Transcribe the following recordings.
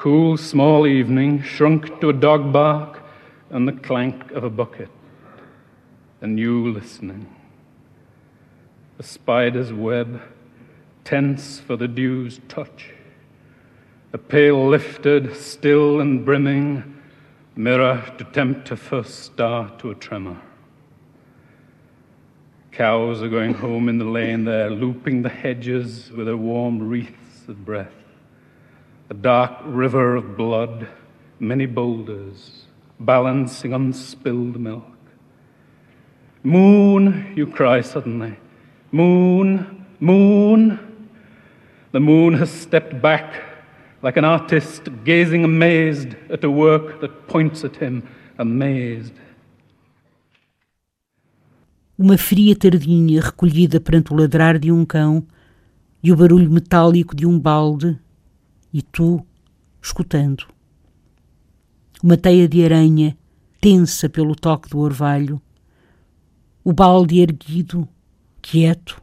Cool, small evening shrunk to a dog bark and the clank of a bucket. And you listening. A spider's web, tense for the dew's touch. A pail lifted, still and brimming, mirror to tempt a first star to a tremor. Cows are going home in the lane there, looping the hedges with their warm wreaths of breath. A dark river of blood, many boulders, balancing on spilled milk. Moon, you cry suddenly. Moon, moon. The moon has stepped back like an artist gazing amazed at a work that points at him, amazed. Uma fria tardinha recolhida perante o ladrar de um cão e o barulho metálico de um balde, e tu, escutando. Uma teia de aranha, tensa pelo toque do orvalho, o balde erguido, quieto,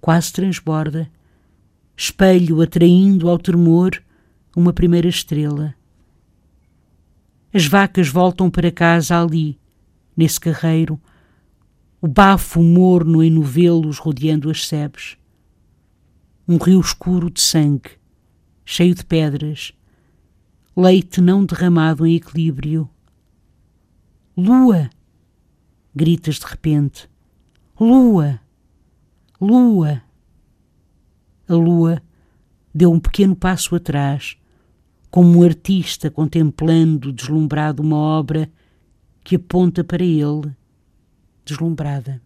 quase transborda, espelho atraindo ao tremor uma primeira estrela. As vacas voltam para casa ali, nesse carreiro, o bafo morno em novelos rodeando as sebes. Um rio escuro de sangue, cheio de pedras, leite não derramado em equilíbrio. Lua! Gritas de repente. Lua! Lua! A lua deu um pequeno passo atrás, como um artista contemplando deslumbrado uma obra que aponta para ele deslumbrada.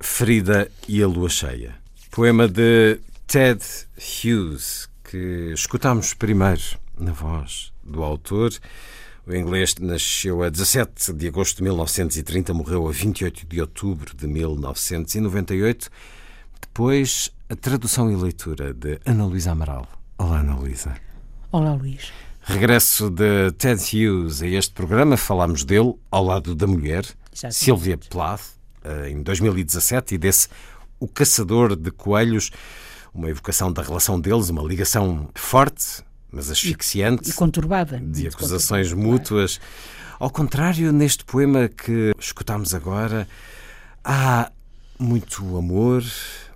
Frida e a Lua Cheia. Poema de Ted Hughes, que escutámos primeiro na voz do autor. O inglês nasceu a 17 de agosto de 1930, morreu a 28 de outubro de 1998. Depois, a tradução e leitura de Ana Luísa Amaral. Olá, Ana Luísa. Olá, Luís. Regresso de Ted Hughes a este programa, falámos dele ao lado da mulher, Exatamente. Sylvia Plath, eh, em 2017, e desse O Caçador de Coelhos, uma evocação da relação deles, uma ligação forte, mas asfixiante, E conturbada. de acusações conturbada, mútuas. Ao contrário, neste poema que escutámos agora, há muito amor,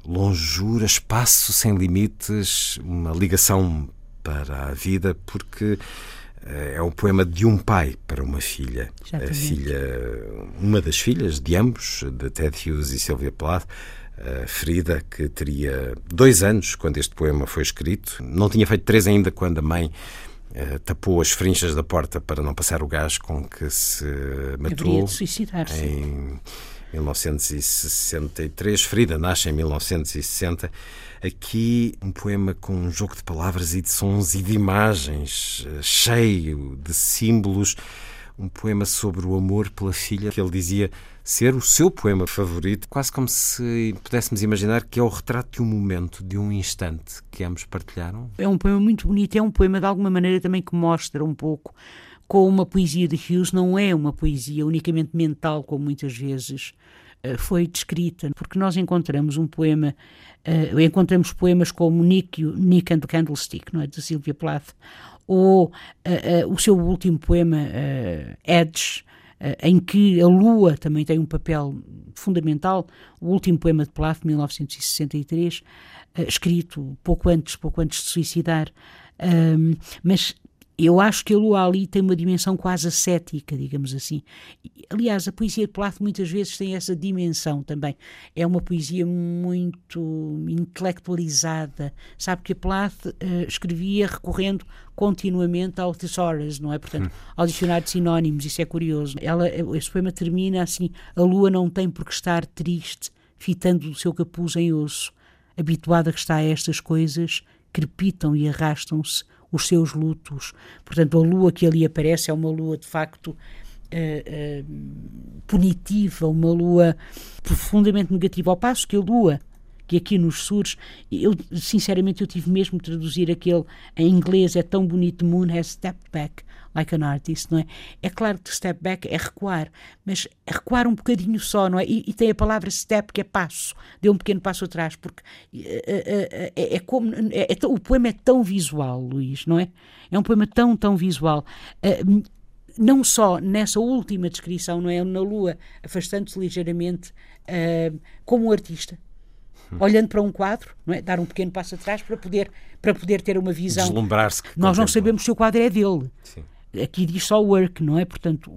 longura, espaço sem limites, uma ligação para a vida, porque eh, é um poema de um pai para uma filha. A filha, uma das filhas de ambos, de Ted Hughes e Sylvia Plath, a Frida, que teria dois anos quando este poema foi escrito, não tinha feito três ainda quando a mãe eh, tapou as frinchas da porta para não passar o gás com que se matou de suicidar-se. em 1963. Frida nasce em 1960. Aqui um poema com um jogo de palavras e de sons e de imagens, eh, cheio de símbolos. Um poema sobre o amor pela filha, que ele dizia ser o seu poema favorito, quase como se pudéssemos imaginar que é o retrato de um momento, de um instante que ambos partilharam. É um poema muito bonito, é um poema de alguma maneira também que mostra um pouco como a poesia de Hughes não é uma poesia unicamente mental, como muitas vezes eh, foi descrita, porque nós encontramos um poema, eh, encontramos poemas como Nick, Nick and the Candlestick, não é, de Sylvia Plath, ou eh, eh, o seu último poema, Edge, em que a lua também tem um papel fundamental, o último poema de Plath, de 1963, eh, escrito pouco antes, pouco antes de suicidar, Ahm, mas eu acho que a lua ali tem uma dimensão quase ascética, digamos assim. Aliás, a poesia de Plath muitas vezes tem essa dimensão também. É uma poesia muito intelectualizada. Sabe que Plath uh, escrevia recorrendo continuamente ao thesaurus, não é? Portanto, hum. ao dicionário de sinónimos, isso é curioso. Ela, esse poema termina assim: A lua não tem por que estar triste, fitando o seu capuz em osso. Habituada que está a estas coisas, crepitam e arrastam-se os seus lutos. Portanto, a lua que ali aparece é uma lua de facto uh, uh, punitiva, uma lua profundamente negativa, ao passo que a lua que aqui nos surge, eu sinceramente eu tive mesmo de traduzir aquele em inglês, é tão bonito, Moon has stepped back like an artist, não é? É claro que step back é recuar, mas é recuar um bocadinho só, não é? E, e tem a palavra step que é passo, deu um pequeno passo atrás, porque é, é, é como, é, o poema é tão visual, Luís, não é? É um poema tão, tão visual. Não só nessa última descrição, não é? Na Lua, afastando-se ligeiramente como um artista, olhando para um quadro, é? dar um pequeno passo atrás para poder, para poder ter uma visão. Deslumbrar-se. Nós não sabemos se o quadro é dele. Sim. Aqui diz só work, não é? Portanto,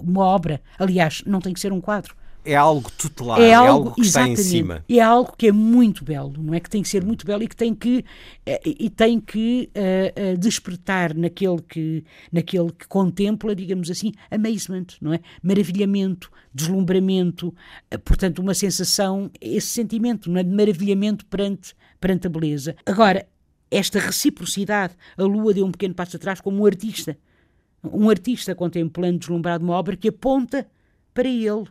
uma obra. Aliás, não tem que ser um quadro. É algo tutelar, é, é algo, é algo que está em cima. É algo que é muito belo, não é? Que tem que ser muito belo e que tem que, eh, e tem que uh, uh, despertar naquele que, naquele que contempla, digamos assim, amazement, não é? Maravilhamento, deslumbramento, uh, portanto, uma sensação, esse sentimento não é? de maravilhamento perante, perante a beleza. Agora, esta reciprocidade, a Lua deu um pequeno passo atrás como um artista um artista contemplando deslumbrado uma obra que aponta para ele,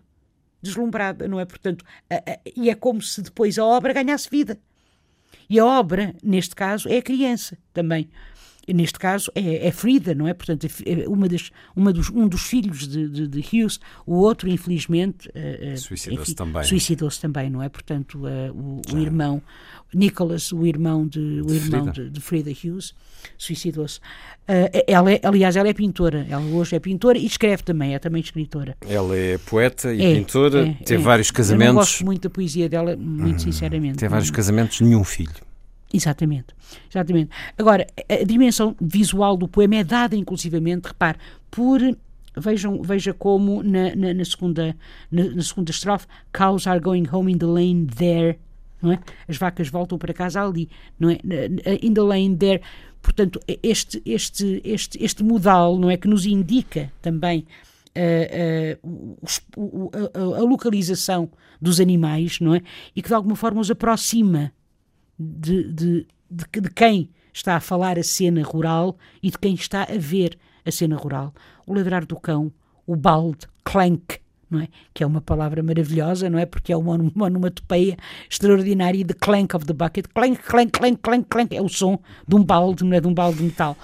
deslumbrada, não é? Portanto, a, a, e é como se depois a obra ganhasse vida. E a obra, neste caso, é a criança também neste caso é, é Frida, não é? Portanto, é uma das, uma dos, um dos filhos de, de, de Hughes, o outro, infelizmente, uh, suicidou-se também. Suicidou-se também, não é? Portanto, uh, o, o, irmão, Nicholas, o irmão de, o irmão Frida. De, Frida Hughes, suicidou-se. Uh, ela é, aliás, ela é pintora, ela hoje é pintora e escreve também, é também escritora. Ela é poeta e é, pintora, é, teve vários casamentos. Eu gosto muito da poesia dela, muito hum, sinceramente. Teve vários casamentos, nenhum filho. Exatamente, exatamente. Agora, a dimensão visual do poema é dada, inclusivamente, repare, por vejam, veja como na, na, na segunda, na, na, segunda estrofe, cows are going home in the lane there, não é? As vacas voltam para casa ali, não é? In the lane there. Portanto, este, este, este, este modal, não é? Que nos indica também uh, uh, a, a, a localização dos animais, não é? E que de alguma forma os aproxima de, de, de, de quem está a falar a cena rural e de quem está a ver a cena rural. O ladrar do cão, o balde, clank, não é? que é uma palavra maravilhosa, não é? Porque é uma, uma onomatopeia extraordinária de clank of the bucket. Clank, clank, clank, clank, clank. É o som de um balde, não é? De um balde de metal.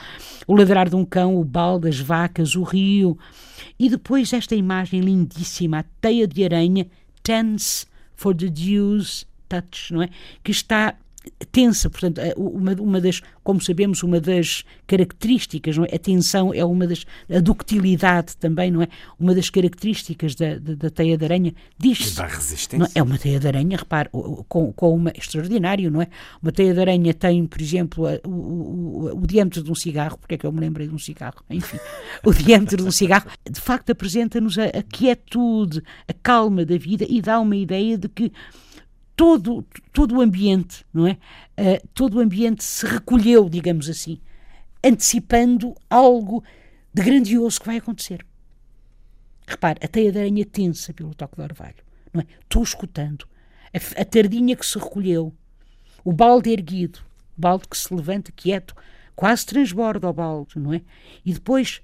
O ladrar de um cão, o balde, as vacas, o rio. E depois esta imagem lindíssima, a teia de aranha, tense for the dew's touch, não é? Que está tensa, portanto, uma, uma das, como sabemos, uma das características, não é? A tensão é uma das, a ductilidade também, não é? Uma das características da, da, da teia de aranha, diz Da resistência. É? é uma teia de aranha, repare, com, com uma, extraordinário, não é? Uma teia de aranha tem, por exemplo, o, o, o, diâmetro de um cigarro, porque é que eu me lembrei de um cigarro, enfim, o diâmetro de um cigarro, de facto apresenta-nos a, a quietude, a calma da vida e dá uma ideia de que todo, todo o ambiente, não é? Uh, todo o ambiente se recolheu, digamos assim, antecipando algo de grandioso que vai acontecer. Repare, a teia de aranha tensa pelo toque do orvalho, não é? Estou escutando. A, a tardinha que se recolheu, o balde erguido, o balde que se levanta quieto, quase transborda o balde, não é? E depois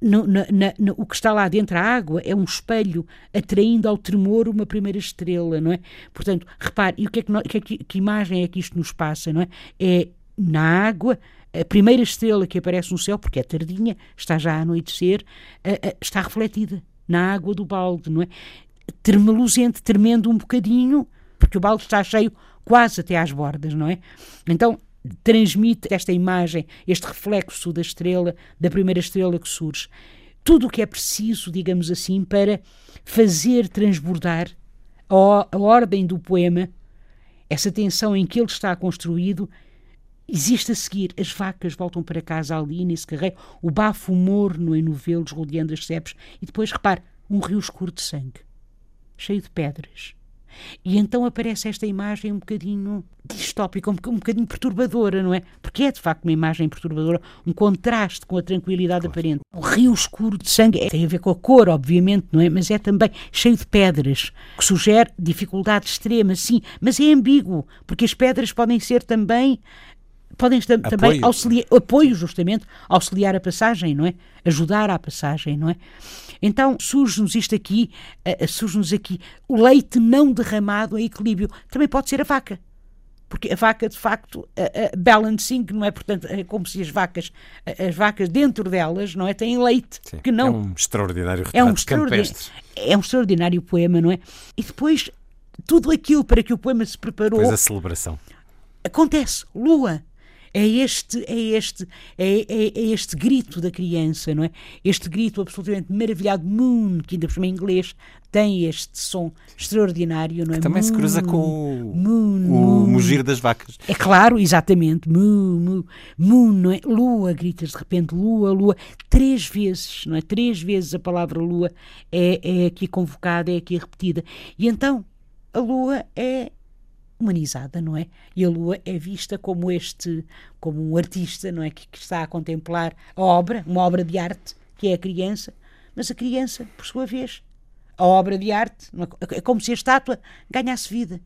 no, na, na, o que está lá dentro, a água, é um espelho atraindo ao tremor uma primeira estrela, não é? Portanto, repare, e o que, é que, que, é que, que imagem é que isto nos passa, não é? É na água, a primeira estrela que aparece no céu, porque é tardinha, está já a anoitecer, está refletida na água do balde, não é? Termeluzente, tremendo um bocadinho, porque o balde está cheio quase até às bordas, não é? Então, transmite esta imagem, este reflexo da estrela, da primeira estrela que surge. Tudo o que é preciso, digamos assim, para fazer transbordar a, a ordem do poema, essa tensão em que ele está construído, existe a seguir. As vacas voltam para casa ali nesse carreiro, o bafo morno em novelos rodeando as cepes, e depois, repare, um rio escuro de sangue, cheio de pedras. E então aparece esta imagem um bocadinho distópica, um, bocadinho perturbadora, não é? Porque é de facto uma imagem perturbadora, um contraste com a tranquilidade claro. aparente. Um rio escuro de sangue é, tem a ver com a cor, obviamente, não é? Mas é também cheio de pedras, que sugere dificuldade extrema, sim, mas é ambíguo, porque as pedras podem ser também podem apoio. também auxiliar, apoio justamente, auxiliar a passagem, não é? Ajudar à passagem, não é? Então surge-nos isto aqui, uh, surge-nos aqui o leite não derramado em equilíbrio. Também pode ser a vaca. Porque a vaca, de facto, uh, uh, balancing, não é? Portanto, é como se as vacas, as vacas dentro delas, não é? Têm leite. Sim, que não, é um extraordinário retrato é um extraordinário. É um extraordinário poema, não é? E depois, tudo aquilo para que o poema se preparou. Depois a celebração. Acontece. Lua, é este, é este, é, é, é, este grito da criança, não é? Este grito absolutamente maravilhado, moon, que ainda por cima em inglês tem este som extraordinário, não é? Que também moon, se cruza com o, moon, o mugir das vacas. É claro, exatamente, moon, moon, moon, não é? Lua, gritas de repente, lua, lua, três vezes, não é? Três vezes a palavra lua é, é aqui convocada, é aqui repetida. E então, a lua é humanizada, não é? E a Lua é vista como este, como um artista, não é? Que, que, está a contemplar a obra, uma obra de arte, que é a criança, mas a criança, por sua vez, a obra de arte, é? é como se a estátua ganhasse vida.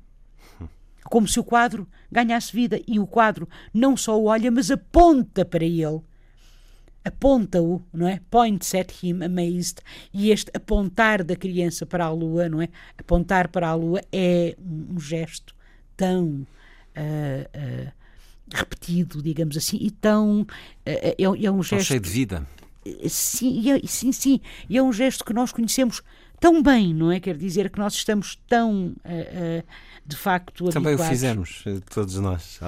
Como se o quadro ganhasse vida e o quadro não só o olha, mas aponta para ele. Aponta-o, não é? Points at him, amazed. E este apontar da criança para a lua, não é? Apontar para a lua é um gesto tão uh, uh, repetido, digamos assim, e tão. É, é, um gesto. cheio de vida. Sim, é, sim, sim. E é um gesto que nós conhecemos tão bem, não é? Quer dizer que nós estamos tão de facto Também habituados. o fizemos, eh, todos nós,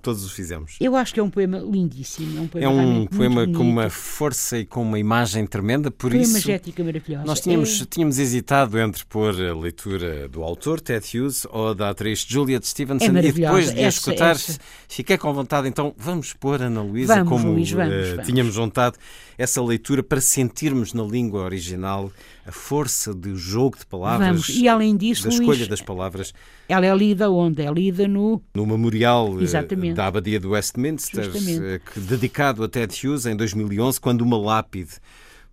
todos o fizemos. Eu acho que é um poema lindíssimo. É um poema, é um poema com uma força e com uma imagem tremenda, por poema isso... maravilhosa. Nós tínhamos, é... tínhamos hesitado entre pôr a leitura do autor, Ted Hughes, ou da atriz Juliet Stevenson, é e depois de essa, escutar, essa. fiquei com vontade, então vamos pôr Ana Luísa como Luís, vamos, uh, vamos. tínhamos vontade, essa leitura para sentirmos na língua original a força do jogo de palavras, vamos. E além disso, da escolha Luís, das palavras. Ela é lida onde? É lida no... No memorial eh, Exatamente. da Abadia de Westminster, Justamente. que, dedicado a Ted Hughes em 2011, quando uma lápide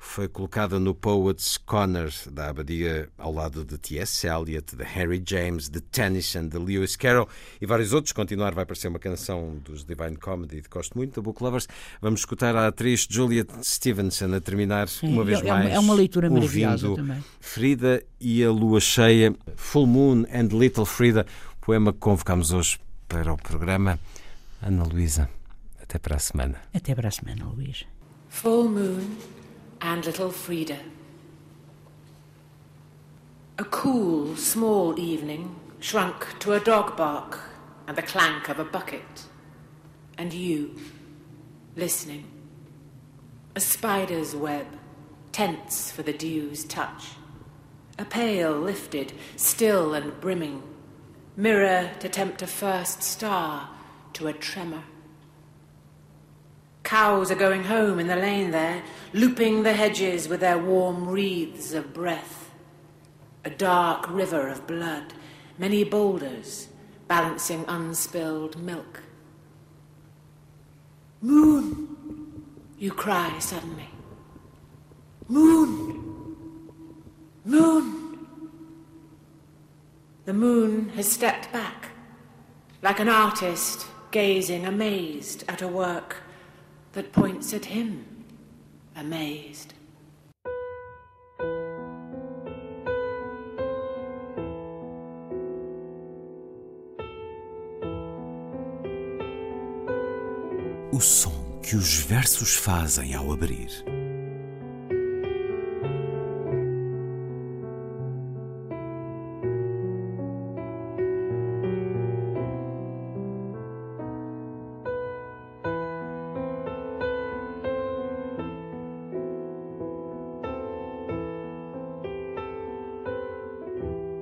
foi colocada no Poets Corner da Abadia ao lado de T.S. Eliot, de Harry James, de Tennyson, de Lewis Carroll e vários outros. Continuar vai aparecer uma canção dos Divine Comedy de gosto muito, da Book Lovers. Vamos escutar a atriz Juliet Stevenson a terminar Sim, uma vez é, mais. É uma leitura maravilhosa também. Frida e a Lua Cheia, Full Moon and Little Frida, poema que convocamos hoje para o programa. Ana Luísa, até para a semana. Até para a semana, Luís. Full Moon and little Frida. A cool, small evening shrunk to a dog bark and the clank of a bucket. And you, listening. A spider's web, tense for the dew's touch. A pail lifted, still and brimming. Mirror to tempt a first star to a tremor. Cows are going home in the lane there, looping the hedges with their warm wreaths of breath. A dark river of blood, many boulders balancing unspilled milk. Moon! You cry suddenly. Moon! Moon! The moon has stepped back, like an artist gazing amazed at a work that points at him, amazed. O som que os versos fazem ao abrir.